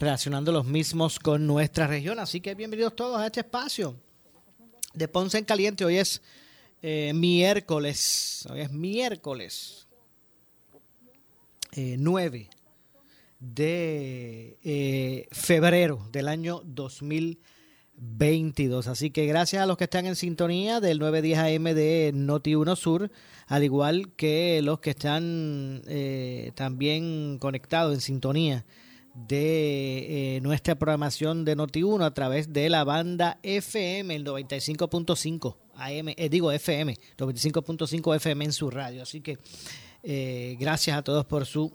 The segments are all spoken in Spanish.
relacionando los mismos con nuestra región. Así que bienvenidos todos a este espacio de Ponce en Caliente. Hoy es eh, miércoles, hoy es miércoles eh, 9 de eh, febrero del año 2022. Así que gracias a los que están en sintonía del 910 AM de Noti 1 Sur, al igual que los que están eh, también conectados en sintonía de eh, nuestra programación de Noti 1 a través de la banda FM, el 95.5 AM, eh, digo FM, 95.5 FM en su radio. Así que eh, gracias a todos por su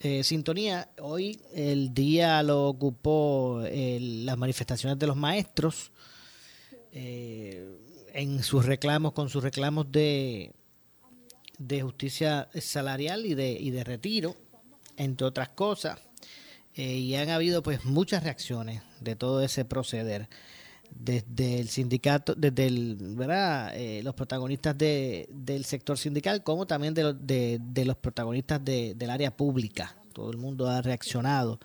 eh, sintonía. Hoy el día lo ocupó las manifestaciones de los maestros en sus reclamos, con sus reclamos de, de justicia salarial y de, y de retiro, entre otras cosas. Eh, y han habido pues muchas reacciones de todo ese proceder desde el sindicato, desde. Eh, los protagonistas de, del sector sindical, como también de, los- de, los protagonistas de- del área pública. Todo el mundo ha reaccionado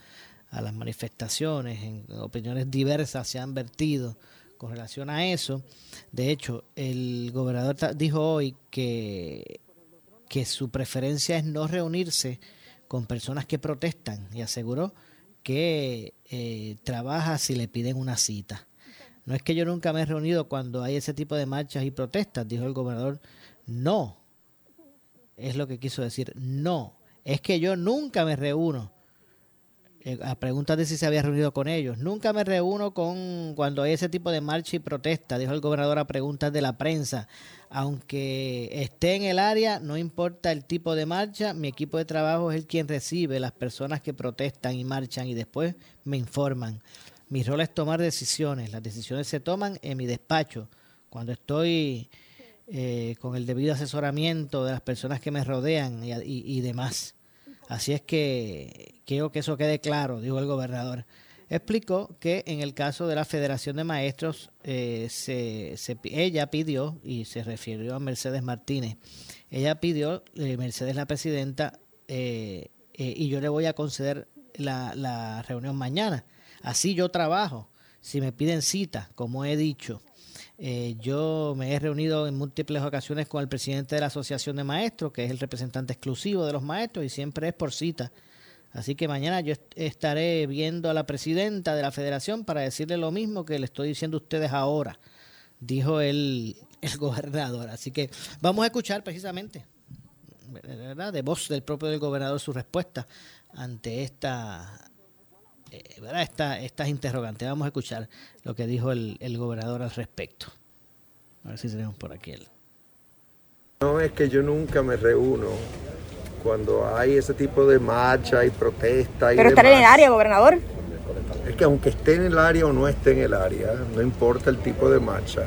a las manifestaciones, en opiniones diversas se han vertido con relación a eso. De hecho, el gobernador dijo hoy que, que su preferencia es no reunirse con personas que protestan y aseguró que eh, trabaja si le piden una cita. No es que yo nunca me he reunido cuando hay ese tipo de marchas y protestas, dijo el gobernador. No, es lo que quiso decir. No, es que yo nunca me reúno. Eh, a preguntas de si se había reunido con ellos. Nunca me reúno con cuando hay ese tipo de marcha y protesta, dijo el gobernador a preguntas de la prensa. Aunque esté en el área, no importa el tipo de marcha, mi equipo de trabajo es el quien recibe las personas que protestan y marchan y después me informan. Mi rol es tomar decisiones. Las decisiones se toman en mi despacho. Cuando estoy eh, con el debido asesoramiento de las personas que me rodean y, y- demás. Así es que quiero que eso quede claro, dijo el gobernador. Explicó que en el caso de la Federación de Maestros, eh, se, ella pidió, y se refirió a Mercedes Martínez, ella pidió, eh, Mercedes la presidenta, eh, eh, y yo le voy a conceder la, la reunión mañana. Así yo trabajo. Si me piden cita, como he dicho, eh, yo me he reunido en múltiples ocasiones con el presidente de la Asociación de Maestros, que es el representante exclusivo de los maestros, y siempre es por cita. Así que mañana yo est- estaré viendo a la presidenta de la federación para decirle lo mismo que le estoy diciendo a ustedes ahora, dijo el, el gobernador. Así que vamos a escuchar precisamente. De voz del propio del gobernador su respuesta ante esta eh, ¿verdad? Esta, estas interrogantes. Vamos a escuchar lo que dijo el, el gobernador al respecto. A ver si tenemos por aquí el. No es que yo nunca me reúno cuando hay ese tipo de marcha y protesta y Pero estar en el demás. área, gobernador. Es que aunque esté en el área o no esté en el área, no importa el tipo de marcha.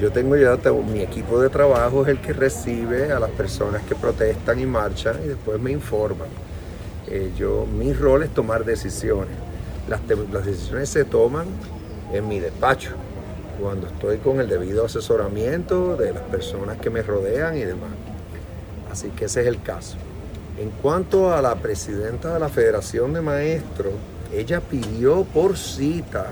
Yo tengo ya mi equipo de trabajo es el que recibe a las personas que protestan y marchan y después me informan. Eh, yo, mi rol es tomar decisiones. Las decisiones se toman en mi despacho, cuando estoy con el debido asesoramiento de las personas que me rodean y demás. Así que ese es el caso. En cuanto a la presidenta de la Federación de Maestros, ella pidió por cita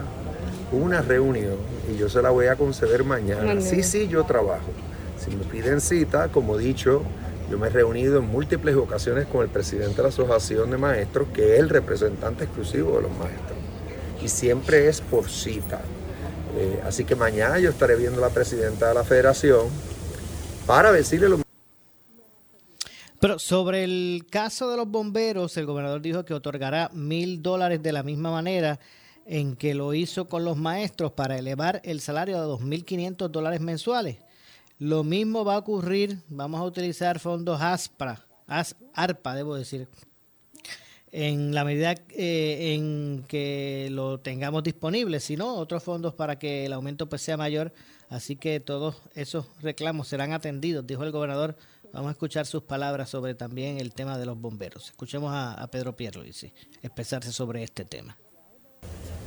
una reunión y yo se la voy a conceder mañana. Mañana. Sí, sí, yo trabajo. Si me piden cita, como he dicho, yo me he reunido en múltiples ocasiones con el presidente de la Asociación de Maestros, que es el representante exclusivo de los maestros. Y siempre es por cita. Eh, así que mañana yo estaré viendo a la presidenta de la federación para decirle lo pero sobre el caso de los bomberos, el gobernador dijo que otorgará mil dólares de la misma manera en que lo hizo con los maestros para elevar el salario a 2.500 dólares mensuales. Lo mismo va a ocurrir, vamos a utilizar fondos ASPRA, ARPA, debo decir, en la medida eh, en que lo tengamos disponible, si no, otros fondos para que el aumento pues sea mayor. Así que todos esos reclamos serán atendidos, dijo el gobernador Vamos a escuchar sus palabras sobre también el tema de los bomberos. Escuchemos a, Pedro Pierluisi expresarse sobre este tema.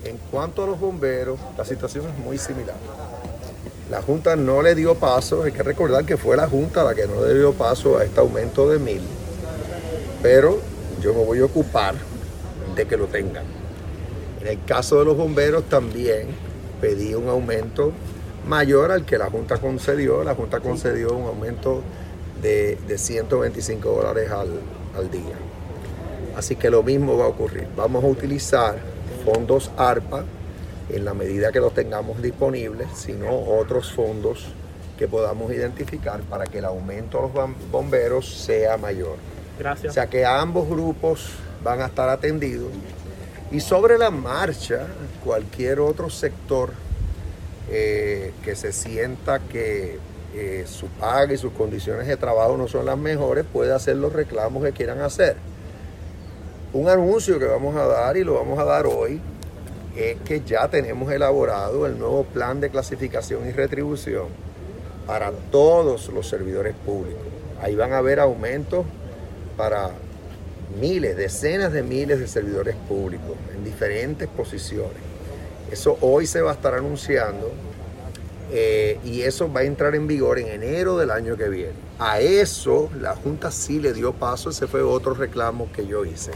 En cuanto a los bomberos, la situación es muy similar. La Junta no le dio paso, hay que recordar que fue la Junta la que no le dio paso a este aumento de mil, pero yo me voy a ocupar de que lo tengan. En el caso de los bomberos también pedí un aumento mayor al que la Junta concedió. La Junta concedió un aumento de, 125 dólares al, día. Así que lo mismo va a ocurrir. Vamos a utilizar fondos ARPA en la medida que los tengamos disponibles, sino otros fondos que podamos identificar para que el aumento de los bomberos sea mayor. Gracias. O sea que ambos grupos van a estar atendidos. Y sobre la marcha, cualquier otro sector eh, que se sienta que su paga y sus condiciones de trabajo no son las mejores, puede hacer los reclamos que quieran hacer. Un anuncio que vamos a dar y lo vamos a dar hoy es que ya tenemos elaborado el nuevo plan de clasificación y retribución para todos los servidores públicos. Ahí van a haber aumentos para miles, decenas de miles de servidores públicos en diferentes posiciones. Eso hoy se va a estar anunciando eh, y eso va a entrar en vigor en enero del año que viene. A eso la Junta sí le dio paso, ese fue otro reclamo que yo hice.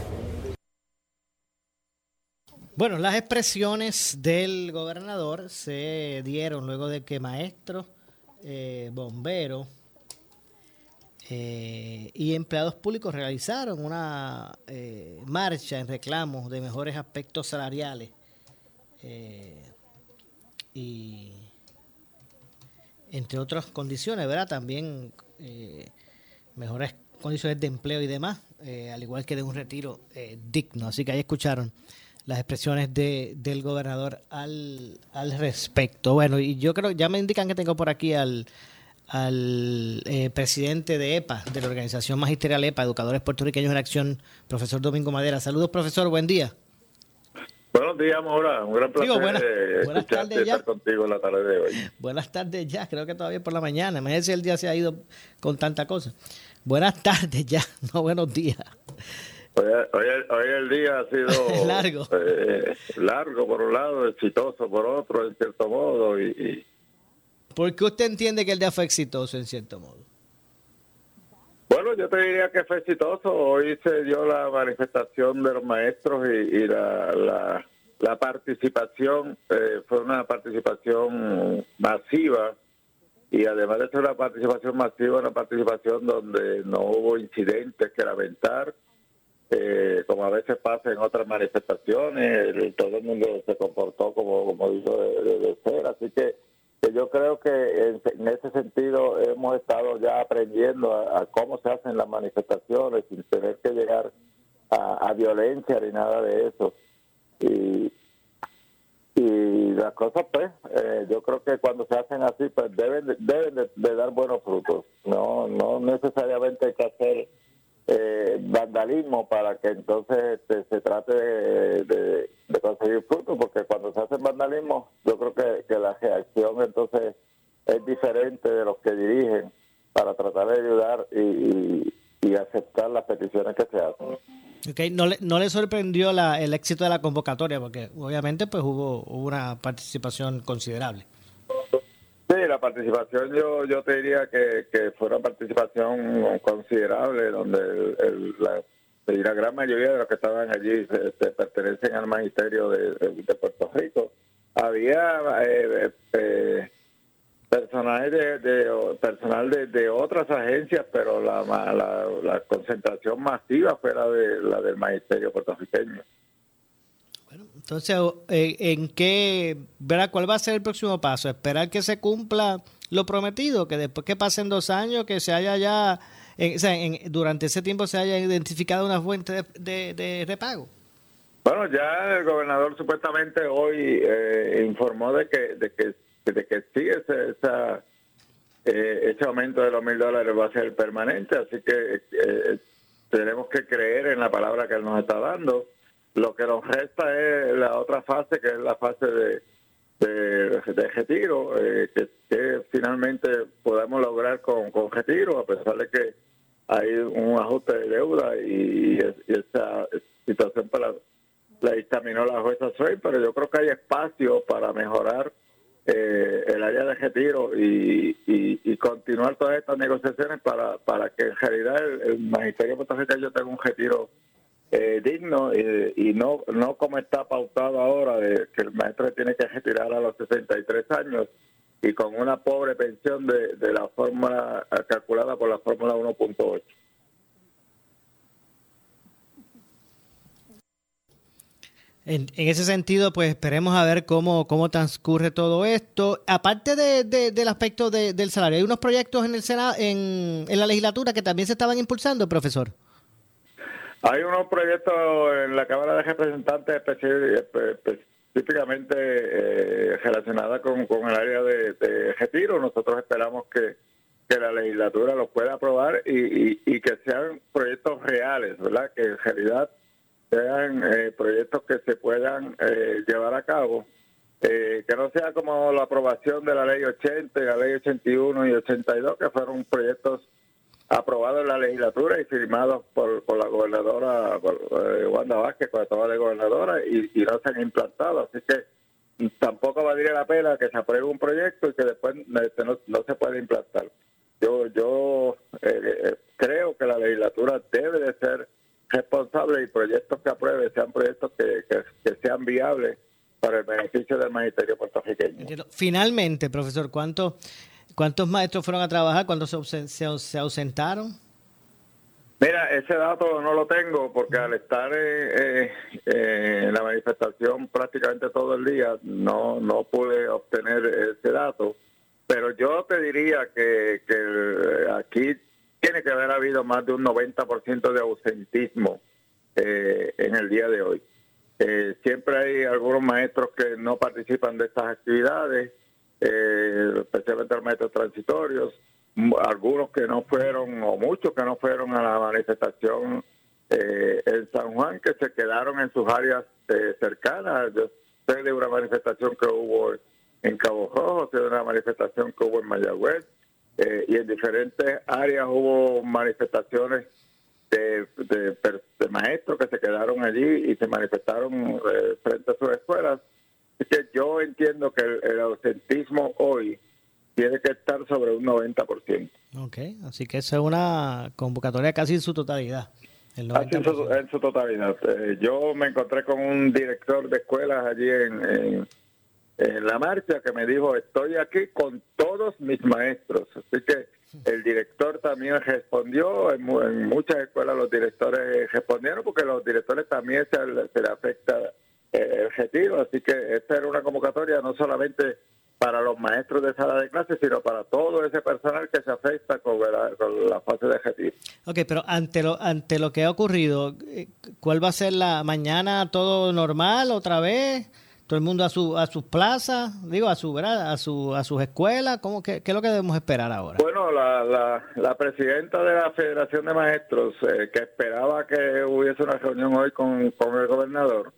Bueno, las expresiones del gobernador se dieron luego de que maestros, eh, bomberos eh, y empleados públicos realizaron una marcha en reclamos de mejores aspectos salariales. y entre otras condiciones, ¿verdad? También eh, mejores condiciones de empleo y demás, eh, al igual que de un retiro eh, digno. Así que ahí escucharon las expresiones de, del gobernador al, al respecto. Bueno, y yo creo, ya me indican que tengo por aquí al, al presidente de EPA, de la Organización Magisterial EPA, Educadores Puertorriqueños en Acción, profesor Domingo Madera. Saludos, profesor, buen día. Buenos días, Mora. Un gran placer buenas, tardes ya. estar contigo en la tarde de hoy. Buenas tardes ya, creo que todavía por la mañana. Imagínese si el día se ha ido con tanta cosa. Buenas tardes ya, no buenos días. Hoy, el día ha sido largo. Eh, largo por un lado, exitoso por otro, en cierto modo. Y, y... ¿Por qué usted entiende que el día fue exitoso en cierto modo? Yo te diría que fue exitoso. Hoy se dio la manifestación de los maestros y, la, la, participación eh, fue una participación masiva y además de ser una participación masiva, una participación donde no hubo incidentes que lamentar, eh, como a veces pasa en otras manifestaciones, todo el mundo se comportó como, como dijo de ser, así que yo creo que en, ese sentido hemos estado ya aprendiendo a, cómo se hacen las manifestaciones sin tener que llegar a, violencia ni nada de eso. Y, y las cosas, pues, eh, yo creo que cuando se hacen así, pues deben, deben de, dar buenos frutos. No, no necesariamente hay que hacer eh, vandalismo para que entonces este, se trate de, conseguir frutos, porque cuando se hace vandalismo, yo creo que, la reacción entonces es diferente de los que dirigen para tratar de ayudar y, aceptar las peticiones que se hacen. Okay. ¿No, le, ¿No le sorprendió la, el éxito de la convocatoria? Porque obviamente pues hubo una participación considerable. La participación yo yo te diría que, que fue una participación considerable, donde la, gran mayoría de los que estaban allí se, pertenecen al magisterio de, Puerto Rico. Había eh, eh, personal de, personal de, otras agencias, pero la, la, la concentración masiva fue la de la del magisterio puertorriqueño. Entonces, eh, ¿en qué, verá cuál va a ser el próximo paso? Esperar que se cumpla lo prometido, que después que pasen dos años, que se haya ya, sea, durante ese tiempo se haya identificado una fuente de, repago. Bueno, ya el gobernador supuestamente hoy eh, informó de que, de que, de que sí, ese, esa, eh, ese aumento de los mil dólares va a ser permanente, así que eh, tenemos que creer en la palabra que él nos está dando. Lo que nos resta es la otra fase, que es la fase de, de, retiro, eh, que, finalmente podemos lograr con, con retiro, a pesar de que hay un ajuste de deuda y, esa situación para la dictaminó la jueza Soy, pero yo creo que hay espacio para mejorar eh, el área de retiro y, y, continuar todas estas negociaciones para, para que en realidad el, Magisterio Puertorriqueño tenga un retiro eh, digno y, no no como está pautado ahora de que el maestro tiene que retirar a los 63 años y con una pobre pensión de, de la fórmula calculada por la fórmula 1.8. En, ese sentido, pues esperemos a ver cómo, cómo transcurre todo esto. Aparte de, del aspecto del salario, ¿hay unos proyectos en el Senado, en, en la legislatura que también se estaban impulsando, profesor? Hay unos proyectos en la Cámara de Representantes específicamente eh, relacionados con, el área de, retiro. Nosotros esperamos que, la legislatura los pueda aprobar y, que sean proyectos reales, ¿verdad? Que en realidad sean eh, proyectos que se puedan eh, llevar a cabo. que no sea como la aprobación de la ley 80, la ley 81 y 82, que fueron proyectos aprobado en la legislatura y firmado por, la gobernadora eh, Wanda Vázquez cuando estaba de gobernadora y, no se han implantado. Así que tampoco valdría la pena que se apruebe un proyecto y que después este, no, se pueda implantar. Yo, yo eh, eh, creo que la legislatura debe de ser responsable y proyectos que apruebe sean proyectos que, que sean viables para el beneficio del magisterio puertorriqueño. Finalmente, profesor, ¿cuánto ¿Cuántos maestros fueron a trabajar cuando se, se, ausentaron? Mira, ese dato no lo tengo porque al estar eh, eh, en la manifestación prácticamente todo el día no, no pude obtener ese dato. Pero yo te diría que, que aquí tiene que haber habido más de un 90% de ausentismo eh, en el día de hoy. siempre hay algunos maestros que no participan de estas actividades eh, especialmente los maestros transitorios, algunos que no fueron, o muchos que no fueron a la manifestación eh, en San Juan, que se quedaron en sus áreas eh, cercanas. Yo sé de una manifestación que hubo en Cabo Rojo, sé de una manifestación que hubo en Mayagüez, y en diferentes áreas hubo manifestaciones de, de, maestros que se quedaron allí y se manifestaron frente a sus escuelas yo entiendo que el, ausentismo hoy tiene que estar sobre un 90%. Ok, así que esa es una convocatoria casi en su totalidad. El en, su, totalidad. Eh, yo me encontré con un director de escuelas allí en, en, la marcha que me dijo, estoy aquí con todos mis maestros. Así que el director también respondió, en, muchas escuelas los directores respondieron porque los directores también se, se le afecta el retiro. Así que esta era una convocatoria no solamente para los maestros de sala de clases, sino para todo ese personal que se afecta con la, fase de retiro. Ok, pero ante lo, ante lo que ha ocurrido, eh, ¿cuál va a ser la mañana? ¿Todo normal otra vez? ¿Todo el mundo a, su, a sus plazas? Digo, a, su, a, su, a sus escuelas. ¿Cómo, qué, es lo que debemos esperar ahora? Bueno, la, la, presidenta de la Federación de Maestros, eh, que esperaba que hubiese una reunión hoy con, con el gobernador,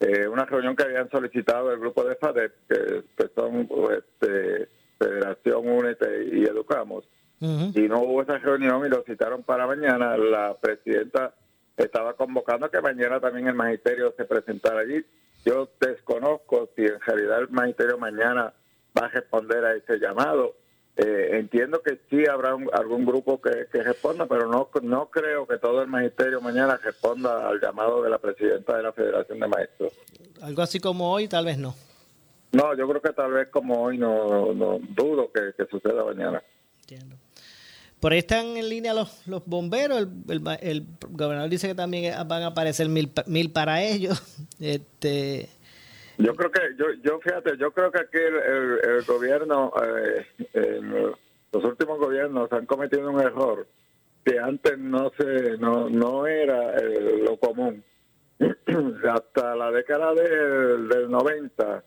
eh, una reunión que habían solicitado el grupo de FADEP, que, son este, Federación Únete y Educamos, y no hubo esa reunión y lo citaron para mañana. La presidenta estaba convocando que mañana también el magisterio se presentara allí. Yo desconozco si en realidad el magisterio mañana va a responder a ese llamado. Eh, entiendo que sí habrá algún grupo que, responda, pero no, no creo que todo el magisterio mañana responda al llamado de la presidenta de la Federación de Maestros. Algo así como hoy, tal vez no. No, yo creo que tal vez como hoy no, no dudo que, suceda mañana. Entiendo. Por ahí están en línea los, los bomberos. El, gobernador dice que también van a aparecer mil, mil para ellos. Este, Yo creo que, yo, yo fíjate, yo creo que aquí el, gobierno, eh, los últimos gobiernos han cometido un error que antes no se, no, no era eh, lo común. Hasta la década del, del 90,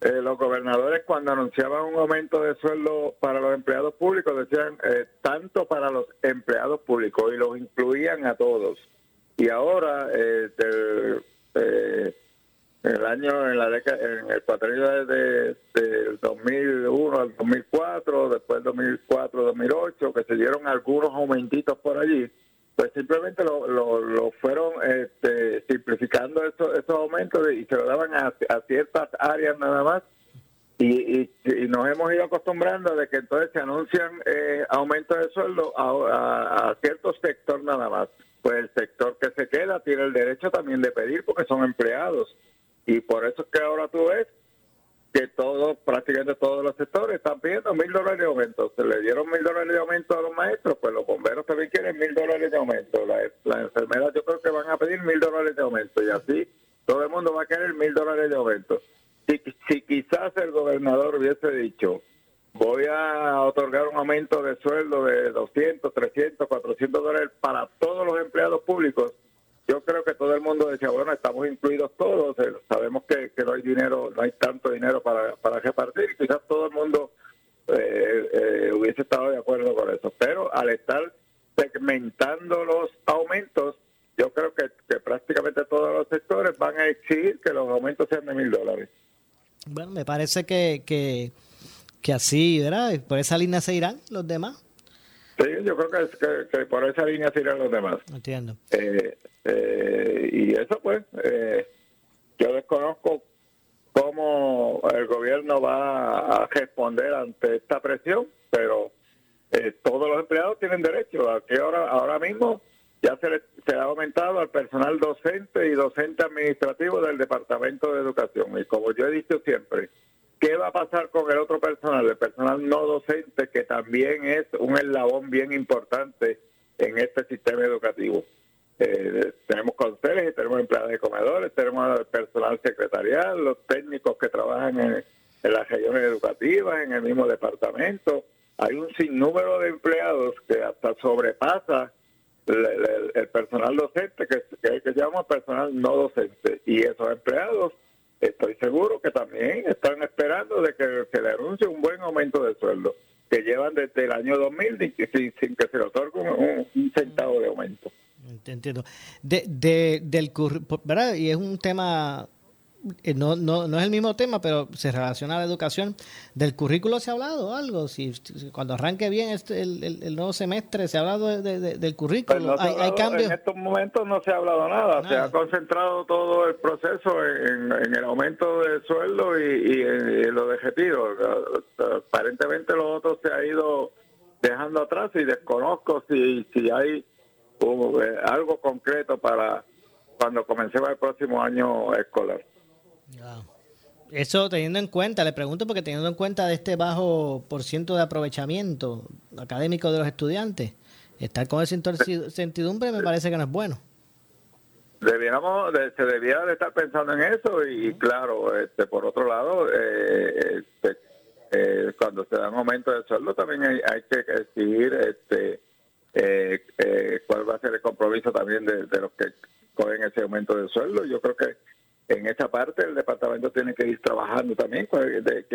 eh, los gobernadores cuando anunciaban un aumento de sueldo para los empleados públicos decían tanto para los empleados públicos y los incluían a todos. Y ahora, eh, en el año, en la década, en el cuatrenio de, del 2001 al 2004, después del 2004, 2008, que se dieron algunos aumentitos por allí, pues simplemente lo, lo, fueron este, simplificando esos, aumentos y se lo daban a, ciertas áreas nada más. Y, y, nos hemos ido acostumbrando de que entonces se anuncian eh, aumentos de sueldo a, a cierto sector nada más. Pues el sector que se queda tiene el derecho también de pedir porque son empleados y por eso es que ahora tú ves que todos, prácticamente todos los sectores están pidiendo mil dólares de aumento. Se le dieron mil dólares de aumento a los maestros, pues los bomberos también quieren mil dólares de aumento. Las la enfermeras yo creo que van a pedir mil dólares de aumento y así todo el mundo va a querer mil dólares de aumento. Si, si quizás el gobernador hubiese dicho, voy a otorgar un aumento de sueldo de 200, 300, 400 dólares para todos los empleados públicos, yo creo que todo el mundo decía, bueno, estamos incluidos todos, eh, sabemos que, no hay dinero, no hay tanto dinero para, para repartir, quizás todo el mundo eh, eh, hubiese estado de acuerdo con eso, pero al estar segmentando los aumentos, yo creo que, prácticamente todos los sectores van a exigir que los aumentos sean de mil dólares. Bueno, me parece que, que, que así, ¿verdad? Por esa línea se irán los demás. Sí, yo creo que, por esa línea se irán los demás. Entiendo. Eh, eh, y eso pues, eh, yo desconozco cómo el gobierno va a responder ante esta presión, pero todos los empleados tienen derecho. a que ahora, ahora mismo ya se le, se ha aumentado al personal docente y docente administrativo del Departamento de Educación. Y como yo he dicho siempre, ¿Qué va a pasar con el otro personal, el personal no docente, que también es un eslabón bien importante en este sistema educativo? Eh, tenemos conserjes, tenemos empleados de comedores, tenemos personal secretarial, los técnicos que trabajan en, las regiones educativas, en el mismo departamento. Hay un sinnúmero de empleados que hasta sobrepasa el, personal docente, que, que, que llamamos personal no docente. Y esos empleados estoy seguro que también están esperando de que se le anuncie un buen aumento de sueldo, que llevan desde el año 2000 sin, sin que se le otorgue un, centavo de aumento. Entiendo. De, de, del, ¿verdad? Y es un tema no, no, no es el mismo tema, pero se relaciona a la educación. ¿Del currículo se ha hablado algo? Si, cuando arranque bien este, el, nuevo semestre, ¿se ha hablado del currículo? Pues ¿Hay, cambios? En estos momentos no se ha hablado nada. Se ha concentrado todo el proceso en, el aumento de sueldo y, en, lo de retiro. Aparentemente lo otro se ha ido dejando atrás y desconozco si, si hay uh, eh, algo concreto para cuando comencemos el próximo año escolar. Eso teniendo en cuenta, le pregunto porque teniendo en cuenta de este bajo por ciento de aprovechamiento académico de los estudiantes, estar con esa incertidumbre me parece que no es bueno. Debiéramos, se debiera de estar pensando en eso y claro, este, por otro lado, eh, este, eh, cuando se dan aumentos de sueldo también hay, que exigir este, eh, cuál va a ser el compromiso también de, de los que cogen ese aumento de sueldo. Yo creo que en esa parte el departamento tiene que ir trabajando también de,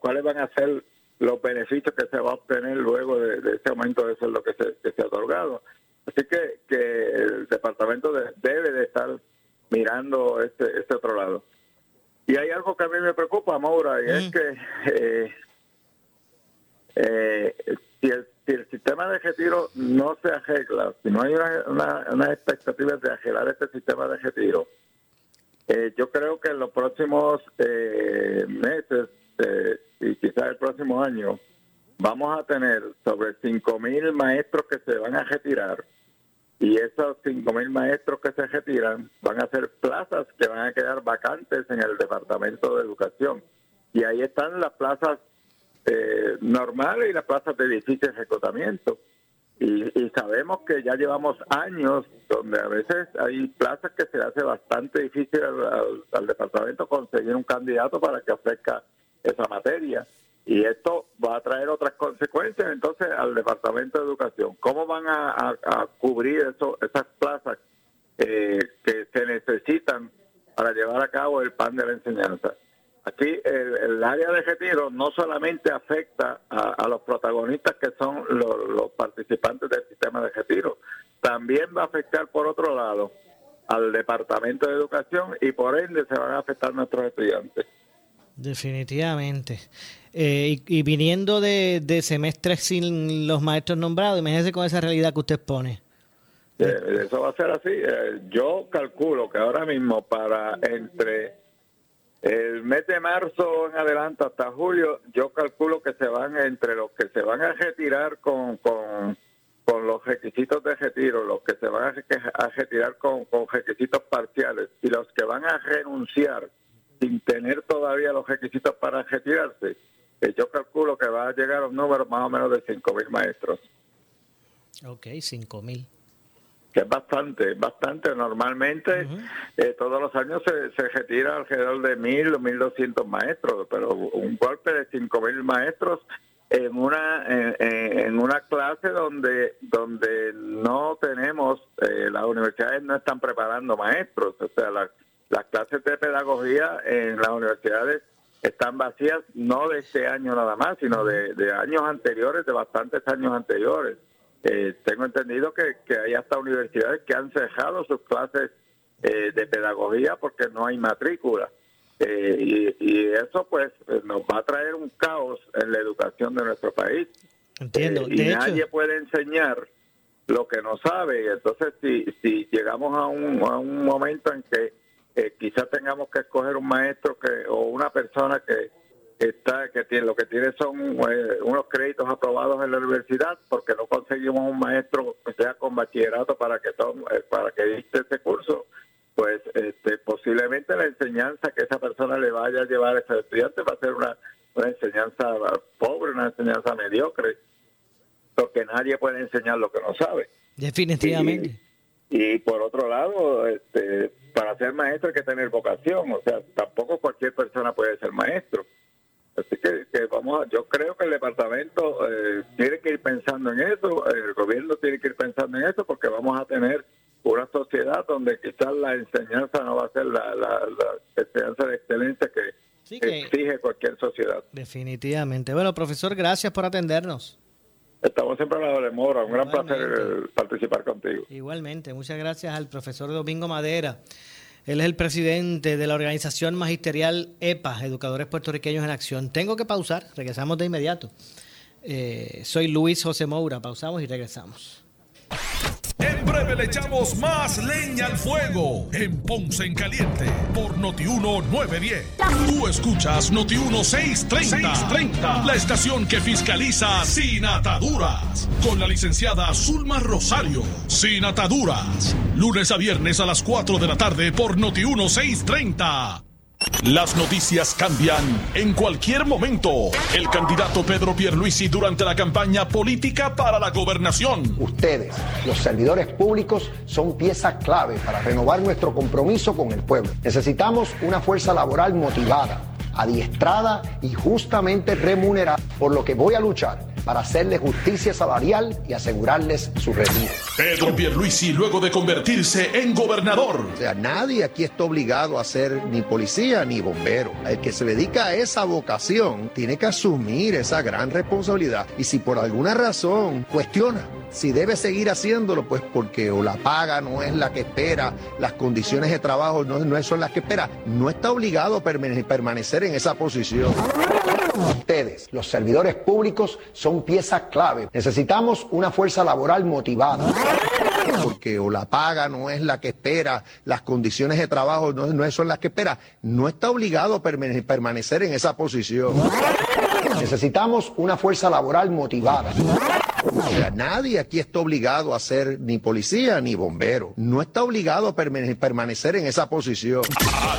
cuáles van a ser los beneficios que se va a obtener luego de, ese aumento de sueldo que se, que se ha otorgado. Así que, que el departamento debe de estar mirando este, este otro lado. Y hay algo que a mí me preocupa, Maura, y es que eh, eh, si, el, si, el, sistema de retiro no se arregla, si no hay una, una, una expectativa de arreglar este sistema de retiro, eh, yo creo que en los próximos eh, meses eh, y quizás el próximo año vamos a tener sobre 5.000 maestros que se van a retirar y esos 5.000 maestros que se retiran van a ser plazas que van a quedar vacantes en el Departamento de Educación. Y ahí están las plazas normales y las plazas de difícil reclutamiento. Y, sabemos que ya llevamos años donde a veces hay plazas que se hace bastante difícil al, departamento conseguir un candidato para que ofrezca esa materia. Y esto va a traer otras consecuencias entonces al departamento de educación. ¿Cómo van a, cubrir eso, esas plazas eh, que se necesitan para llevar a cabo el plan de la enseñanza? Aquí el, área de retiro no solamente afecta a, los protagonistas que son los, participantes del sistema de retiro, también va a afectar por otro lado al Departamento de Educación y por ende se van a afectar nuestros estudiantes. Definitivamente. Eh, y, viniendo de, de, semestres sin los maestros nombrados, imagínese con esa realidad que usted pone. Eh, eso va a ser así. Eh, yo calculo que ahora mismo para entre el mes de marzo en adelante hasta julio, yo calculo que se van entre los que se van a retirar con, con, los requisitos de retiro, los que se van a, retirar con, con requisitos parciales y los que van a renunciar sin tener todavía los requisitos para retirarse, eh, yo calculo que va a llegar a un número más o menos de 5.000 maestros. Ok, 5.000 que es bastante, bastante. Normalmente eh, todos los años se, se retira alrededor de mil o mil doscientos maestros, pero un golpe de cinco mil maestros en una en, una clase donde donde no tenemos eh, las universidades no están preparando maestros, o sea las clases de pedagogía en las universidades están vacías no de este año nada más, sino de, de años anteriores, de bastantes años anteriores. Eh, tengo entendido que, hay hasta universidades que han cerrado sus clases eh, de pedagogía porque no hay matrícula. Eh, y, eso pues nos va a traer un caos en la educación de nuestro país. Entiendo. y nadie puede enseñar lo que no sabe. Y entonces si, si llegamos a un, a un momento en que quizás tengamos que escoger un maestro que o una persona que está que tiene lo que tiene son eh, unos créditos aprobados en la universidad porque no conseguimos un maestro que sea con bachillerato para que eh, para que dicte ese curso pues este, posiblemente la enseñanza que esa persona le vaya a llevar a ese estudiante va a ser una, una enseñanza pobre una enseñanza mediocre porque nadie puede enseñar lo que no sabe. Definitivamente. Y, por otro lado este para ser maestro hay que tener vocación o sea tampoco cualquier persona puede ser maestro Así que, vamos a, yo creo que el departamento eh, tiene que ir pensando en eso, el gobierno tiene que ir pensando en eso, porque vamos a tener una sociedad donde quizás la enseñanza no va a ser la, enseñanza de excelencia que, exige cualquier sociedad. Definitivamente. Bueno, profesor, gracias por atendernos. Estamos siempre a la de Mora. Un gran placer eh, participar contigo. Igualmente. Muchas gracias al profesor Domingo Madera. Él es el presidente de la organización magisterial EPA, Educadores Puertorriqueños en Acción. Tengo que pausar, regresamos de inmediato. Eh, soy Luis José Moura, pausamos y regresamos. Breve le echamos más leña al fuego en Ponce en Caliente por Notiuno 910. Tú escuchas Notiuno 630, 630, la estación que fiscaliza sin ataduras. Con la licenciada Zulma Rosario. Sin ataduras. Lunes a viernes a las 4 de la tarde por Notiuno 630. Las noticias cambian en cualquier momento. El candidato Pedro Pierluisi durante la campaña política para la gobernación. Ustedes, los servidores públicos, son pieza clave para renovar nuestro compromiso con el pueblo. Necesitamos una fuerza laboral motivada, adiestrada y justamente remunerada, por lo que voy a luchar para hacerle justicia salarial y asegurarles su retiro. Pedro Pierluisi luego de convertirse en gobernador. O sea, nadie aquí está obligado a ser ni policía ni bombero. El que se dedica a esa vocación tiene que asumir esa gran responsabilidad y si por alguna razón cuestiona si debe seguir haciéndolo, pues porque o la paga no es la que espera, las condiciones de trabajo no, no son las que espera, no está obligado a permanecer en esa posición. Ustedes, los servidores públicos, son pieza clave. Necesitamos una fuerza laboral motivada. Porque o la paga no es la que espera, las condiciones de trabajo no, no son las que espera, no está obligado a permanecer en esa posición. Necesitamos una fuerza laboral motivada. Nadie aquí está obligado a ser ni policía ni bombero. No está obligado a permanecer en esa posición.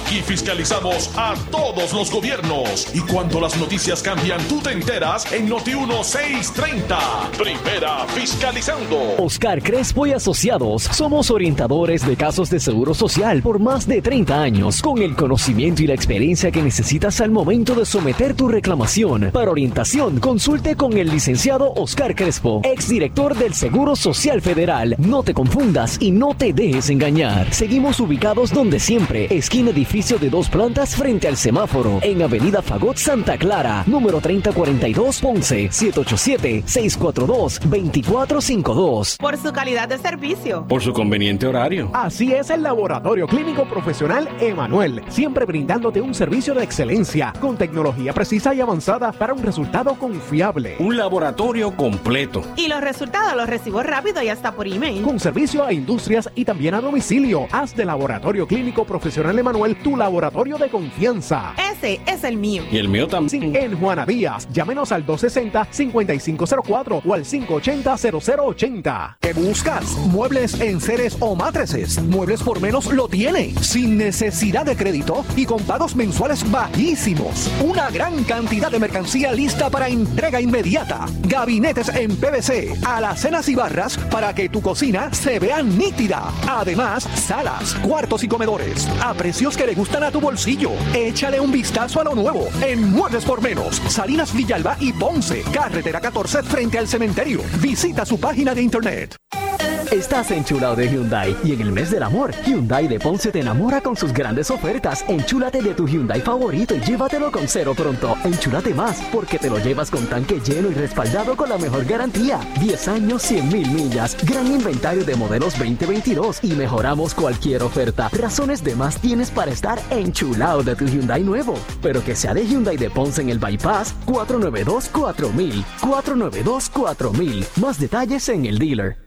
Aquí fiscalizamos a todos los gobiernos. Y cuando las noticias cambian, tú te enteras en Noti 1630. Primera fiscalizando. Oscar Crespo y Asociados somos orientadores de casos de seguro social por más de 30 años, con el conocimiento y la experiencia que necesitas al momento de someter tu reclamación. Para orientación, consulte con el licenciado Oscar Crespo, exdirector del Seguro Social Federal. No te confundas y no te dejes engañar. Seguimos ubicados donde siempre, esquina edificio de dos plantas frente al semáforo, en Avenida Fagot Santa Clara, número 3042 Ponce, 787-642-2452. Por su calidad de servicio. Por su conveniente horario. Así es el Laboratorio Clínico Profesional Emanuel, siempre brindándote un servicio de excelencia, con tecnología precisa y avanzada para un resultado confiable. Un laboratorio completo. Y los resultados los recibo rápido y hasta por email. Con servicio a industrias y también a domicilio. Haz de Laboratorio Clínico Profesional Emanuel tu laboratorio de confianza. Ese es el mío. Y el mío también. En Juana Díaz, llámenos al 260-5504 o al 580-0080. ¿Qué buscas? Muebles en seres o matrices. Muebles por menos lo tiene. Sin necesidad de crédito y con pagos mensuales bajísimos. Una gran cantidad de mercancía lista para entrega inmediata. Gabinetes en PVC, alacenas y barras para que tu cocina se vea nítida. Además, salas, cuartos y comedores a precios que le gustan a tu bolsillo. Échale un vistazo a lo nuevo en Muebles por Menos, Salinas Villalba y Ponce, carretera 14 frente al cementerio. Visita su página de internet. Estás enchulado de Hyundai y en el mes del amor, Hyundai de Ponce te enamora con sus grandes ofertas. Enchúlate de tu Hyundai favorito y llévatelo con cero pronto. Enchúlate más porque te lo llevas con tanque lleno y respaldado con la mejor garantía. 10 años, 100 mil millas, gran inventario de modelos 2022 y mejoramos cualquier oferta. Razones de más tienes para estar enchulado de tu Hyundai nuevo. Pero que sea de Hyundai de Ponce en el Bypass 492 4000. 492 4000. Más detalles en el dealer.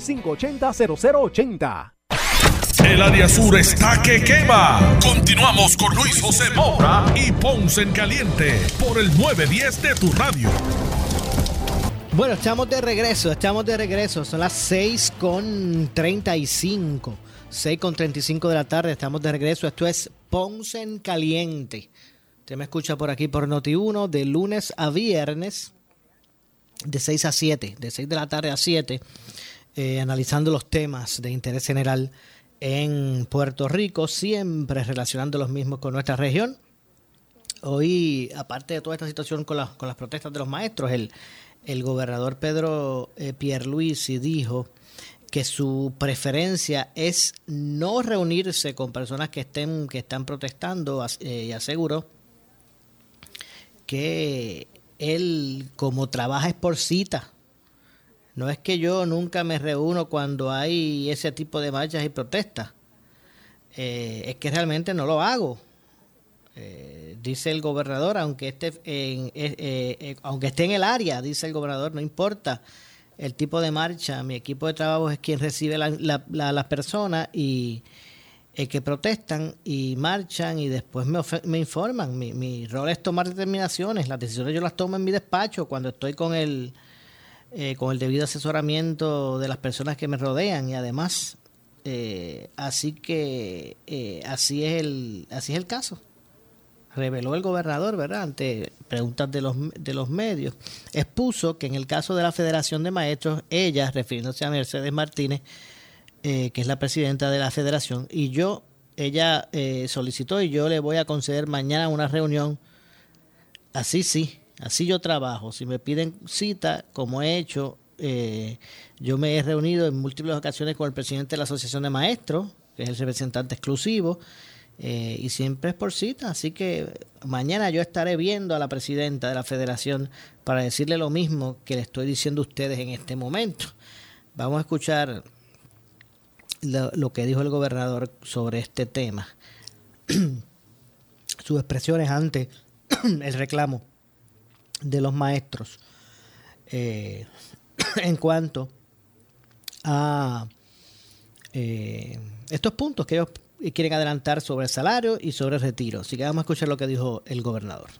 580-0080. El área sur está que quema. Continuamos con Luis José Moura y Ponce en Caliente por el 910 de tu radio. Bueno, estamos de regreso, estamos de regreso. Son las 6 con 35. 6 con 35 de la tarde, estamos de regreso. Esto es Ponce en Caliente. Usted me escucha por aquí por Noti1 de lunes a viernes, de 6 a 7, de 6 de la tarde a 7, eh, analizando los temas de interés general en Puerto Rico, siempre relacionando los mismos con nuestra región. Hoy, aparte de toda esta situación con, con las protestas de los maestros, el, el gobernador Pedro eh, Pierluisi dijo que su preferencia es no reunirse con personas que estén que están protestando eh, y aseguró que él como trabaja es por cita no es que yo nunca me reúno cuando hay ese tipo de marchas y protestas. Eh, es que realmente no lo hago. Eh, dice el gobernador, aunque esté, en, eh, aunque esté en el área, dice el gobernador, no importa el tipo de marcha, mi equipo de trabajo es quien recibe la, las personas y que protestan y marchan y después me, me informan. Mi, mi rol es tomar determinaciones, las decisiones yo las tomo en mi despacho cuando estoy con el eh, con el debido asesoramiento de las personas que me rodean y además eh, así que eh, así es el así es el caso. Reveló el gobernador verdad ante preguntas de los de los medios expuso que en el caso de la Federación de Maestros ella refiriéndose a Mercedes Martínez que es la presidenta de la Federación y yo ella solicitó y yo le voy a conceder mañana una reunión. Así sí Así yo trabajo. Si me piden cita, como he hecho, eh, yo me he reunido en múltiples ocasiones con el presidente de la Asociación de Maestros, que es el representante exclusivo, eh, y siempre es por cita. Así que mañana yo estaré viendo a la presidenta de la federación para decirle lo mismo que le estoy diciendo a ustedes en este momento. Vamos a escuchar lo, lo que dijo el gobernador sobre este tema. Sus expresiones ante el reclamo de los maestros eh, en cuanto a eh, estos puntos que ellos quieren adelantar sobre el salario y sobre el retiro. Así que vamos a escuchar lo que dijo el gobernador.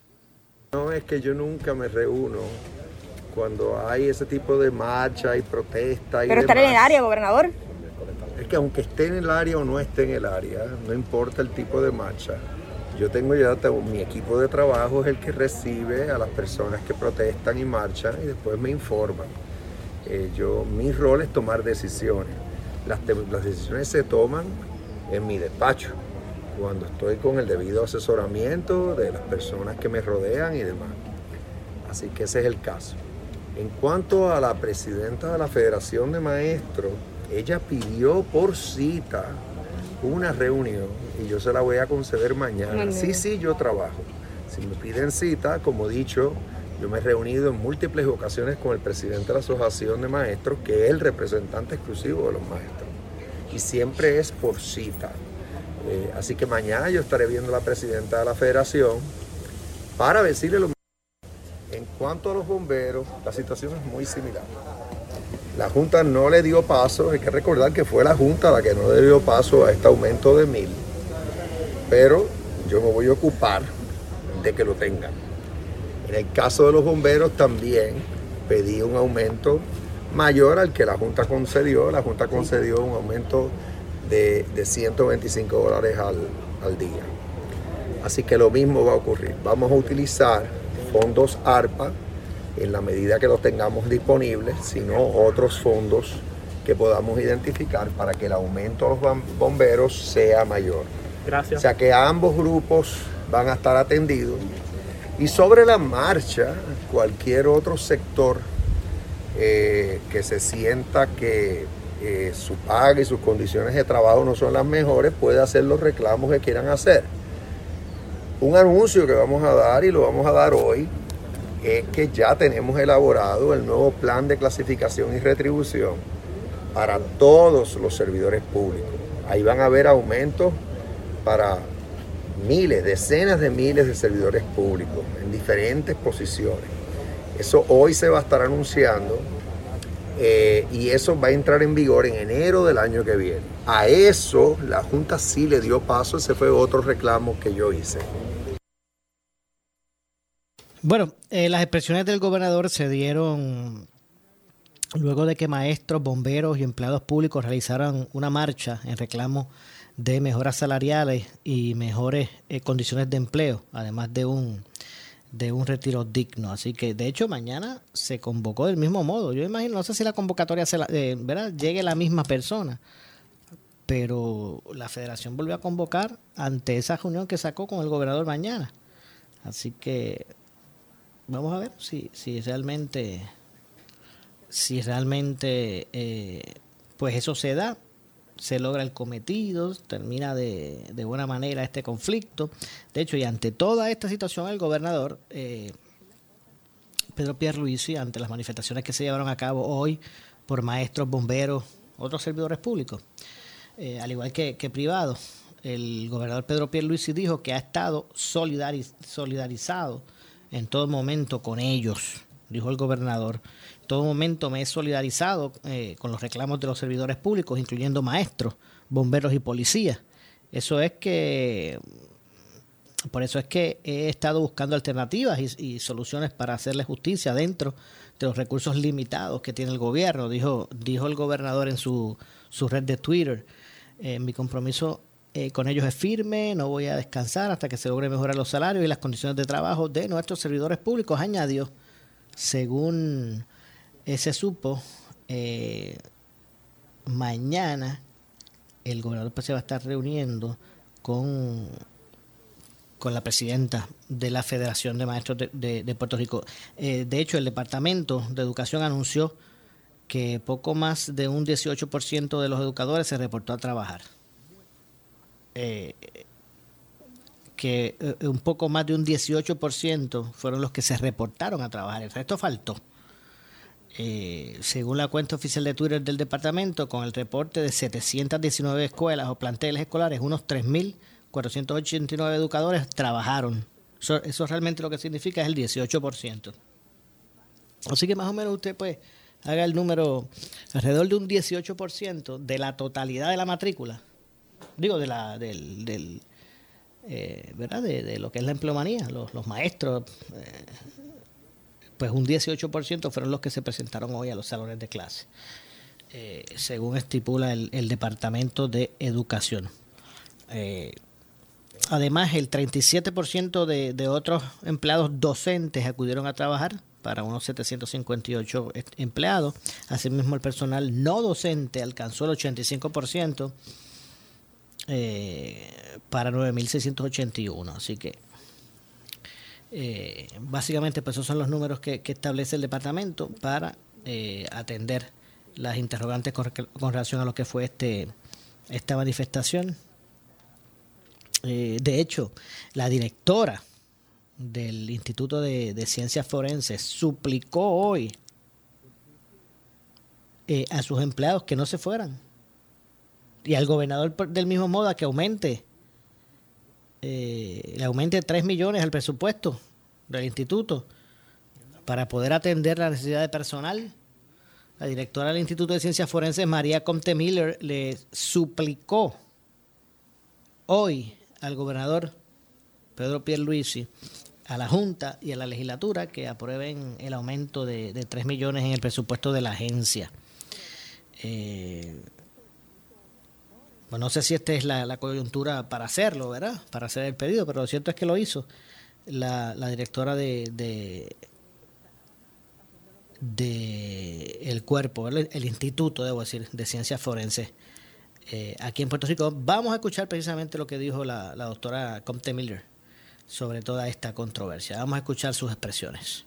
No es que yo nunca me reúno cuando hay ese tipo de marcha y protesta. Y Pero estar en el área, gobernador. Es que aunque esté en el área o no esté en el área, no importa el tipo de marcha, yo tengo ya mi equipo de trabajo es el que recibe a las personas que protestan y marchan y después me informan. Eh, yo, mi rol es tomar decisiones. Las, las decisiones se toman en mi despacho, cuando estoy con el debido asesoramiento de las personas que me rodean y demás. Así que ese es el caso. En cuanto a la presidenta de la Federación de Maestros, ella pidió por cita una reunión y yo se la voy a conceder mañana. Sí, sí, yo trabajo. Si me piden cita, como he dicho, yo me he reunido en múltiples ocasiones con el presidente de la Asociación de Maestros, que es el representante exclusivo de los maestros. Y siempre es por cita. Eh, así que mañana yo estaré viendo a la presidenta de la federación para decirle lo mismo. En cuanto a los bomberos, la situación es muy similar. La Junta no le dio paso, hay que recordar que fue la Junta la que no le dio paso a este aumento de mil, pero yo me voy a ocupar de que lo tengan. En el caso de los bomberos también pedí un aumento mayor al que la Junta concedió. La Junta concedió un aumento de, 125 dólares al, al día. Así que lo mismo va a ocurrir. Vamos a utilizar fondos ARPA en la medida que los tengamos disponibles, sino otros fondos que podamos identificar para que el aumento de los bomberos sea mayor. Gracias. O sea que ambos grupos van a estar atendidos. Y sobre la marcha, cualquier otro sector eh, que se sienta que eh, su paga y sus condiciones de trabajo no son las mejores, puede hacer los reclamos que quieran hacer. Un anuncio que vamos a dar y lo vamos a dar hoy es que ya tenemos elaborado el nuevo plan de clasificación y retribución para todos los servidores públicos. Ahí van a haber aumentos para miles, decenas de miles de servidores públicos en diferentes posiciones. Eso hoy se va a estar anunciando eh, y eso va a entrar en vigor en enero del año que viene. A eso la Junta sí le dio paso, ese fue otro reclamo que yo hice. Bueno, eh, las expresiones del gobernador se dieron luego de que maestros, bomberos y empleados públicos realizaran una marcha en reclamo de mejoras salariales y mejores eh, condiciones de empleo, además de un de un retiro digno. Así que, de hecho, mañana se convocó del mismo modo. Yo imagino, no sé si la convocatoria se la, eh, ¿verdad? llegue la misma persona, pero la federación volvió a convocar ante esa reunión que sacó con el gobernador mañana. Así que vamos a ver si, si realmente, si realmente eh, pues eso se da, se logra el cometido, termina de, de, buena manera este conflicto. De hecho, y ante toda esta situación, el gobernador eh, Pedro Pierluisi, ante las manifestaciones que se llevaron a cabo hoy por maestros, bomberos, otros servidores públicos, eh, al igual que, privados, el gobernador Pedro Pierluisi dijo que ha estado solidarizado en todo momento con ellos, dijo el gobernador. En todo momento me he solidarizado eh, con los reclamos de los servidores públicos, incluyendo maestros, bomberos y policías. Eso es que, por eso es que he estado buscando alternativas y, soluciones para hacerle justicia dentro de los recursos limitados que tiene el gobierno, dijo, dijo el gobernador en su, su red de Twitter. Eh, mi compromiso eh, con ellos es firme, no voy a descansar hasta que se logre mejorar los salarios y las condiciones de trabajo de nuestros servidores públicos, añadió, según se supo, eh, mañana el gobernador se va a estar reuniendo con, con la presidenta de la Federación de Maestros de, Puerto Rico. Eh, de hecho, el Departamento de Educación anunció que poco más de un 18% de los educadores se reportó a trabajar. Eh, que eh, un poco más de un 18% fueron los que se reportaron a trabajar. El resto faltó. Eh, según la cuenta oficial de Twitter del departamento, con el reporte de 719 escuelas o planteles escolares, unos 3.489 educadores trabajaron. Eso, eso, realmente lo que significa es el 18%. Así que más o menos usted pues haga el número alrededor de un 18% de la totalidad de la matrícula digo, de la, del, eh, ¿verdad? De, lo que es la empleomanía, los, los maestros, eh, pues un 18% fueron los que se presentaron hoy a los salones de clase, eh, según estipula el, el, Departamento de Educación. además, el 37% de, de otros empleados docentes acudieron a trabajar para unos 758 empleados. Asimismo, el personal no docente alcanzó el 85% eh, para 9.681. Así que eh, básicamente pues esos son los números que, establece el departamento para eh, atender las interrogantes con, relación a lo que fue este esta manifestación. de hecho, la directora del Instituto de Ciencias Forenses suplicó hoy a sus empleados que no se fueran, y al gobernador del mismo modo a que aumente, eh, le aumente 3 millones al presupuesto del instituto para poder atender la necesidad de personal. La directora del Instituto de Ciencias Forenses, María Comte Miller, le suplicó hoy al gobernador Pedro Pierluisi a la Junta y a la legislatura que aprueben el aumento de, de 3 millones en el presupuesto de la agencia. Eh, pues no sé si esta es la, coyuntura para hacerlo, ¿verdad? Para hacer el pedido, pero lo cierto es que lo hizo la, directora de, de, el cuerpo, el, instituto, debo decir, de ciencias forenses eh, aquí en Puerto Rico. Vamos a escuchar precisamente lo que dijo la, la doctora Comte Miller sobre toda esta controversia. Vamos a escuchar sus expresiones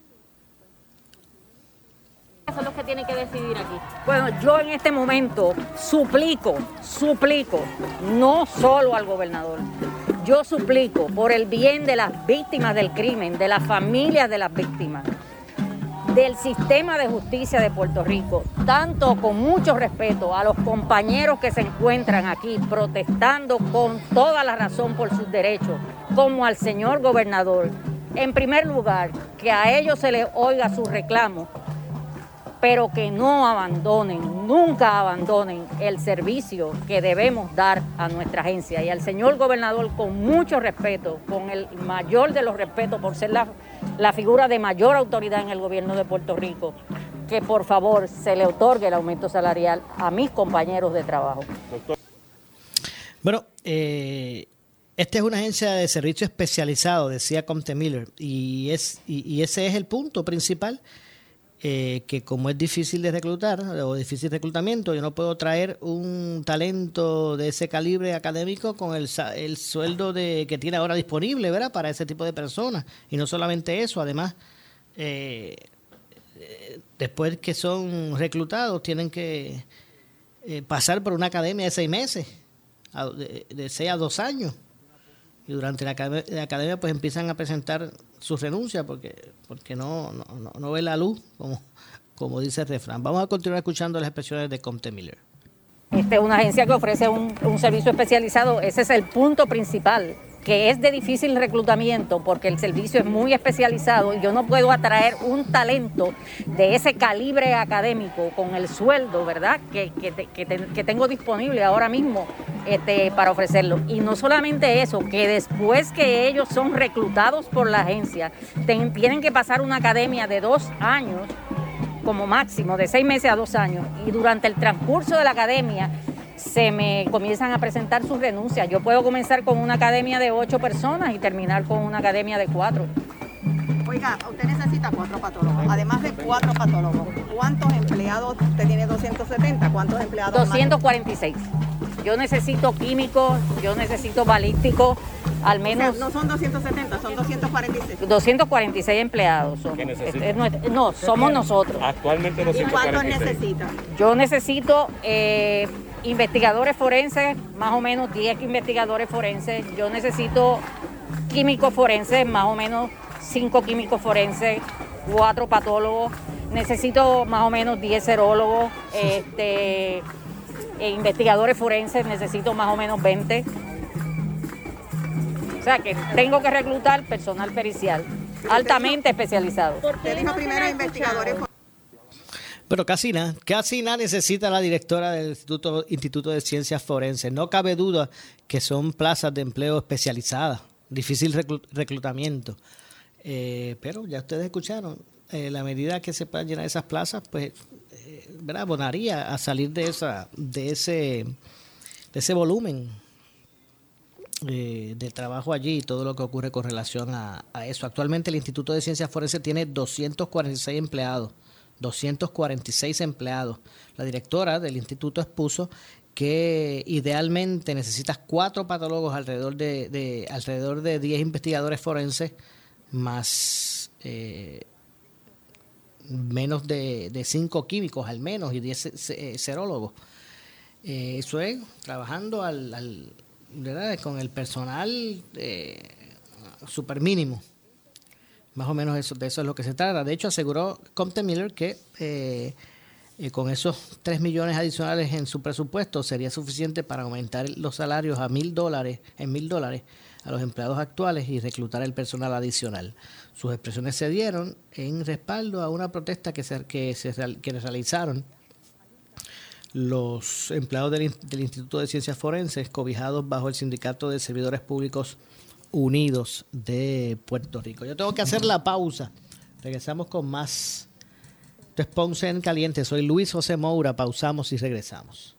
son los que tienen que decidir aquí. Bueno, yo en este momento suplico, suplico, no solo al gobernador, yo suplico por el bien de las víctimas del crimen, de las familias de las víctimas, del sistema de justicia de Puerto Rico, tanto con mucho respeto a los compañeros que se encuentran aquí protestando con toda la razón por sus derechos, como al señor gobernador. En primer lugar, que a ellos se les oiga su reclamo pero que no abandonen, nunca abandonen el servicio que debemos dar a nuestra agencia. Y al señor gobernador, con mucho respeto, con el mayor de los respetos por ser la, la figura de mayor autoridad en el gobierno de Puerto Rico, que por favor se le otorgue el aumento salarial a mis compañeros de trabajo. Bueno, eh, esta es una agencia de servicio especializado, decía Comte Miller, y, es, y ese es el punto principal eh, que como es difícil de reclutar o difícil reclutamiento, yo no puedo traer un talento de ese calibre académico con el, el sueldo de, que tiene ahora disponible, ¿verdad? Para ese tipo de personas. Y no solamente eso, además, eh, después que son reclutados, tienen que eh, pasar por una academia de seis meses, de, de seis a dos años. Y durante la, academia pues empiezan a presentar su renuncia porque, porque no, no, no, ve la luz, como, como dice el refrán. Vamos a continuar escuchando las expresiones de Comte Miller. Esta es una agencia que ofrece un, un servicio especializado, ese es el punto principal que es de difícil reclutamiento porque el servicio es muy especializado y yo no puedo atraer un talento de ese calibre académico con el sueldo, ¿verdad?, que, que, tengo disponible ahora mismo este, para ofrecerlo. Y no solamente eso, que después que ellos son reclutados por la agencia, tienen que pasar una academia de dos años como máximo, de seis meses a dos años, y durante el transcurso de la academia se me comienzan a presentar sus renuncias. Yo puedo comenzar con una academia de ocho personas y terminar con una academia de cuatro. Oiga, usted necesita cuatro patólogos, además de cuatro patólogos. ¿Cuántos empleados usted tiene 270? ¿Cuántos empleados? 246. Yo necesito químicos, yo necesito balísticos, al menos... no son 270, son 246. 246 empleados. no, somos nosotros. Actualmente ¿Y cuántos necesita? Yo necesito... Eh, investigadores forenses, más o menos 10 investigadores forenses. Yo necesito químicos forenses, más o menos 5 químicos forenses, 4 patólogos. Necesito más o menos 10 serólogos, este, e investigadores forenses, necesito más o menos 20. O sea que tengo que reclutar personal pericial altamente especializado. Usted dijo primero investigadores forenses. Pero casi nada, casi nada necesita la directora del Instituto, de Ciencias Forenses. No cabe duda que son plazas de empleo especializadas, difícil reclutamiento. Eh, pero ya ustedes escucharon, eh, la medida que se puedan llenar esas plazas, pues, eh, a salir de esa, de ese, de ese volumen de trabajo allí y todo lo que ocurre con relación a eso. Actualmente el Instituto de Ciencias Forenses tiene 246 empleados 246 empleados. La directora del instituto expuso que idealmente necesitas cuatro patólogos alrededor de, alrededor de 10 investigadores forenses más eh, menos de, de 5 químicos al menos y 10 eh, serólogos. Eh, eso es trabajando al, con el personal super mínimo. Más o menos eso, de eso es lo que se trata. De hecho, aseguró Comte Miller que eh, eh, con esos 3 millones adicionales en su presupuesto sería suficiente para aumentar los salarios a mil dólares, en mil dólares a los empleados actuales y reclutar el personal adicional. Sus expresiones se dieron en respaldo a una protesta que se, que se que realizaron los empleados del, del Instituto de Ciencias Forenses, cobijados bajo el Sindicato de Servidores Públicos Unidos de Puerto Rico. Yo tengo que hacer la pausa. Regresamos con más. Esto es Ponce en Caliente. Soy Luis José Moura. Pausamos y regresamos.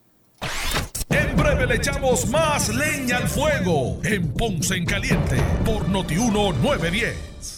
En breve le echamos más leña al fuego en Ponce en Caliente por Notiuno 910.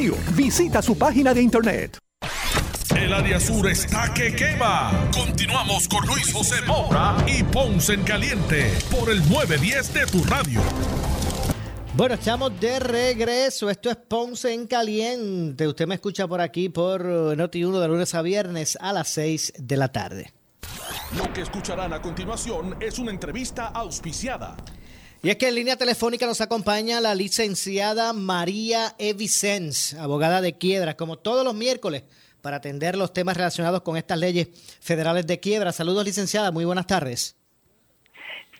Visita su página de internet. El área sur está que quema. Continuamos con Luis José Moura y Ponce en Caliente por el 910 de tu radio. Bueno, estamos de regreso. Esto es Ponce en Caliente. Usted me escucha por aquí por Noti1 de lunes a viernes a las 6 de la tarde. Lo que escucharán a continuación es una entrevista auspiciada. Y es que en línea telefónica nos acompaña la licenciada María Evicens, abogada de quiebra, como todos los miércoles, para atender los temas relacionados con estas leyes federales de quiebra. Saludos, licenciada, muy buenas tardes.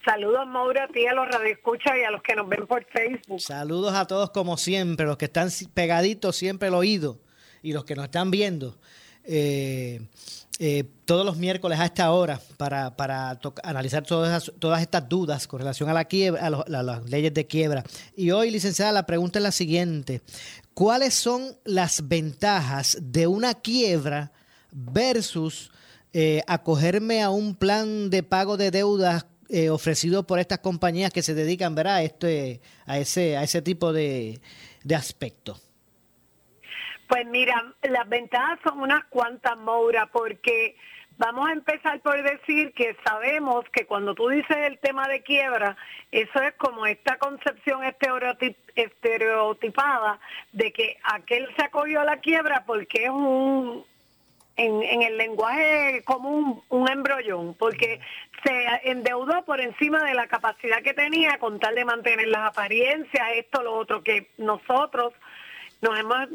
Saludos, Maura, a ti, a los radioescuchas y a los que nos ven por Facebook. Saludos a todos como siempre, los que están pegaditos siempre el oído y los que nos están viendo. Eh, eh, todos los miércoles a esta hora para, para analizar todas, todas estas dudas con relación a la quiebra, a, las leyes de quiebra. Y hoy, licenciada, la pregunta es la siguiente. ¿Cuáles son las ventajas de una quiebra versus eh, acogerme a un plan de pago de deudas eh, ofrecido por estas compañías que se dedican. A, este, a, ese, a ese tipo de, de aspecto? Pues mira, las ventajas son unas cuantas, Moura, porque vamos a empezar por decir que sabemos que cuando tú dices el tema de quiebra, eso es como esta concepción estereotipada de que aquel se acogió a la quiebra porque es un, en, el lenguaje común, un embrollón, porque se endeudó por encima de la capacidad que tenía con tal de mantener las apariencias, esto, lo otro, que nosotros nos hemos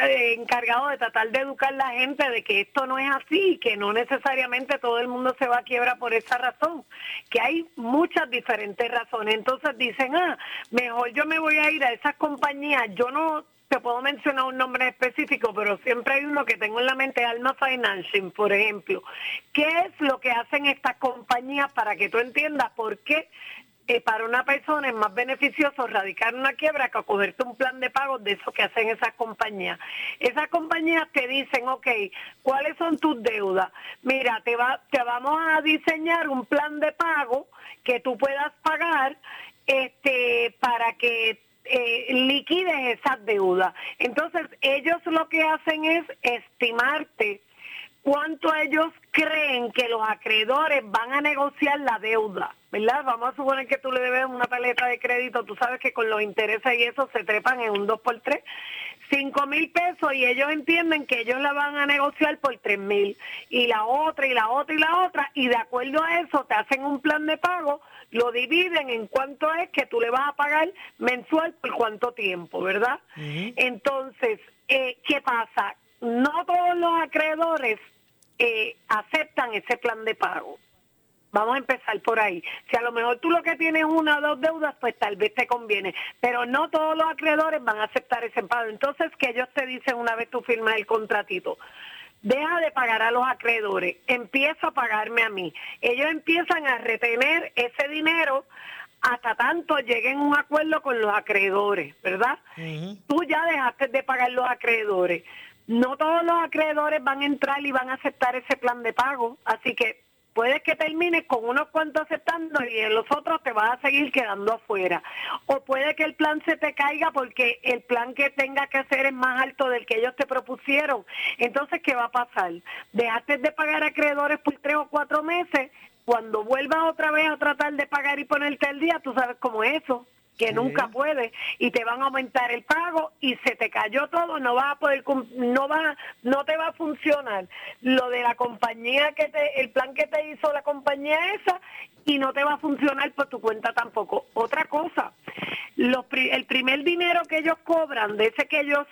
eh, encargado de tratar de educar a la gente de que esto no es así, que no necesariamente todo el mundo se va a quiebra por esa razón, que hay muchas diferentes razones. Entonces dicen, ah, mejor yo me voy a ir a esas compañías, yo no te puedo mencionar un nombre específico, pero siempre hay uno que tengo en la mente, Alma Financing, por ejemplo. ¿Qué es lo que hacen estas compañías para que tú entiendas por qué para una persona es más beneficioso radicar una quiebra que acogerte un plan de pago de eso que hacen esas compañías. Esas compañías te dicen, ok, ¿cuáles son tus deudas? Mira, te, va, te vamos a diseñar un plan de pago que tú puedas pagar este, para que eh, liquides esas deudas. Entonces, ellos lo que hacen es estimarte cuánto ellos creen que los acreedores van a negociar la deuda, ¿verdad? Vamos a suponer que tú le debes una paleta de crédito, tú sabes que con los intereses y eso se trepan en un 2 por 3 5 mil pesos y ellos entienden que ellos la van a negociar por 3 mil y la otra y la otra y la otra y de acuerdo a eso te hacen un plan de pago, lo dividen en cuánto es que tú le vas a pagar mensual por cuánto tiempo, ¿verdad? Entonces, eh, ¿qué pasa? No todos los acreedores eh, aceptan ese plan de pago. Vamos a empezar por ahí. Si a lo mejor tú lo que tienes una o dos deudas, pues tal vez te conviene. Pero no todos los acreedores van a aceptar ese pago. Entonces, que ellos te dicen una vez tú firmas el contratito, deja de pagar a los acreedores, empieza a pagarme a mí. Ellos empiezan a retener ese dinero hasta tanto lleguen a un acuerdo con los acreedores, ¿verdad? Tú ya dejaste de pagar los acreedores. No todos los acreedores van a entrar y van a aceptar ese plan de pago, así que puede que termines con unos cuantos aceptando y los otros te vas a seguir quedando afuera. O puede que el plan se te caiga porque el plan que tenga que hacer es más alto del que ellos te propusieron. Entonces, ¿qué va a pasar? Dejaste de pagar acreedores por tres o cuatro meses. Cuando vuelvas otra vez a tratar de pagar y ponerte al día, tú sabes cómo es eso que nunca puede y te van a aumentar el pago y se te cayó todo, no va a poder no va no te va a funcionar. Lo de la compañía que te el plan que te hizo la compañía esa y no te va a funcionar por tu cuenta tampoco. Otra cosa, los el primer dinero que ellos cobran de ese que ellos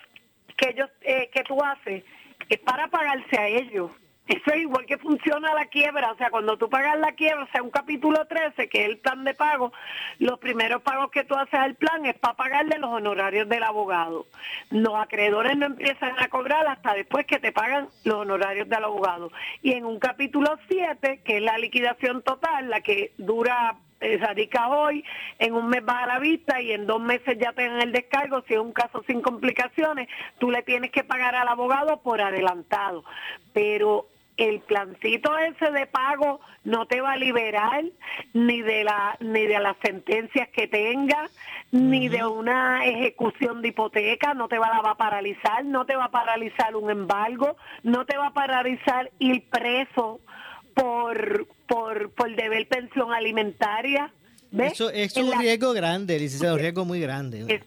que ellos eh, que tú haces es para pagarse a ellos eso es igual que funciona la quiebra, o sea, cuando tú pagas la quiebra, o sea, un capítulo 13, que es el plan de pago, los primeros pagos que tú haces al plan es para pagarle los honorarios del abogado. Los acreedores no empiezan a cobrar hasta después que te pagan los honorarios del abogado. Y en un capítulo 7, que es la liquidación total, la que dura eh, radica hoy, en un mes va a la vista y en dos meses ya tengan el descargo, si es un caso sin complicaciones, tú le tienes que pagar al abogado por adelantado. Pero el plancito ese de pago no te va a liberar ni de la ni de las sentencias que tenga ni de una ejecución de hipoteca no te va, a paralizar no te va a paralizar un embargo no te va a paralizar ir preso por por por deber pensión alimentaria Eso, es un riesgo grande, licenciado, un riesgo muy grande.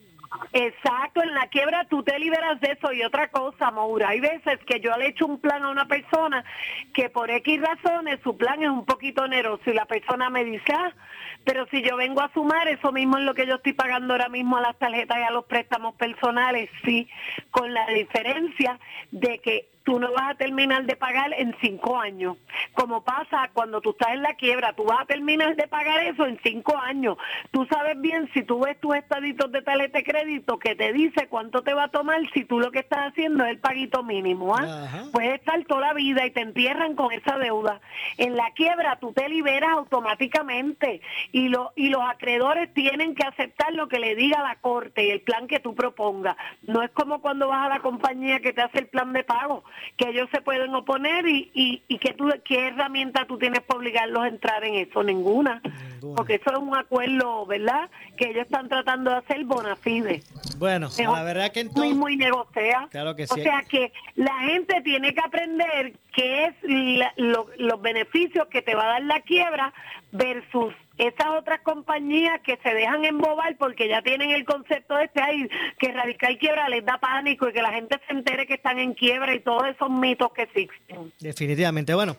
Exacto, en la quiebra tú te liberas de eso y otra cosa, Maura, hay veces que yo le echo un plan a una persona que por X razones su plan es un poquito oneroso y la persona me dice, ah, pero si yo vengo a sumar, eso mismo es lo que yo estoy pagando ahora mismo a las tarjetas y a los préstamos personales, sí, con la diferencia de que tú no vas a terminar de pagar en cinco años. Como pasa cuando tú estás en la quiebra, tú vas a terminar de pagar eso en cinco años. Tú sabes bien si tú ves tus estaditos de talete de crédito que te dice cuánto te va a tomar si tú lo que estás haciendo es el paguito mínimo. ¿ah? Puedes estar toda la vida y te entierran con esa deuda. En la quiebra tú te liberas automáticamente y, lo, y los acreedores tienen que aceptar lo que le diga la corte y el plan que tú propongas. No es como cuando vas a la compañía que te hace el plan de pago que ellos se pueden oponer y, y, y que tú, qué herramienta tú tienes para obligarlos a entrar en eso, ninguna. Porque eso es un acuerdo, ¿verdad? Que ellos están tratando de hacer bona fide. Bueno, la verdad que entonces... Muy, muy negocia. Claro que sí. O sea que la gente tiene que aprender qué es los beneficios que te va a dar la quiebra versus esas otras compañías que se dejan embobar porque ya tienen el concepto de este ahí, que radical quiebra les da pánico y que la gente se entere que están en quiebra y todos esos mitos que existen. Definitivamente. Bueno,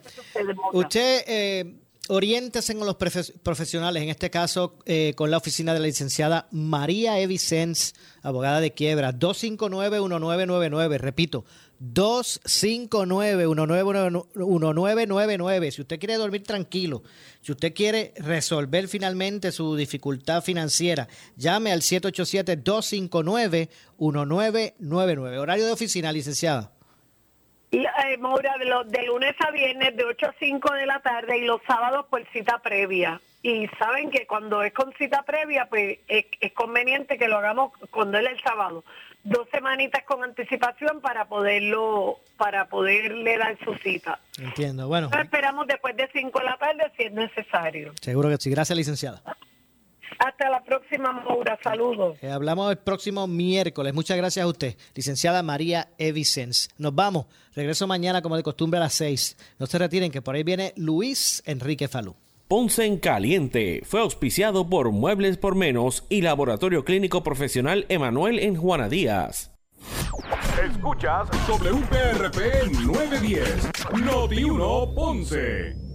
usted eh, oriéntese en los profesionales, en este caso eh, con la oficina de la licenciada María Evicens, abogada de quiebra, 259-1999, repito, 259-1999. Si usted quiere dormir tranquilo, si usted quiere resolver finalmente su dificultad financiera, llame al 787-259-1999. Horario de oficina, licenciada. Eh, Maura, de, de, lunes a viernes de 8 a 5 de la tarde y los sábados por cita previa. Y saben que cuando es con cita previa, pues es, es conveniente que lo hagamos cuando es el sábado dos semanitas con anticipación para poderlo, para poderle dar su cita. Entiendo, bueno. esperamos después de 5 de la tarde si es necesario. Seguro que sí. Gracias, licenciada. Hasta la próxima, Maura. Saludos. Eh, hablamos el próximo miércoles. Muchas gracias a usted, licenciada María Evicens. Nos vamos. Regreso mañana, como de costumbre, a las 6. No se retiren, que por ahí viene Luis Enrique Falú. Ponce en Caliente fue auspiciado por Muebles por Menos y Laboratorio Clínico Profesional Emanuel en Juana Díaz. Escuchas WPRP 910, Noti 1 Ponce.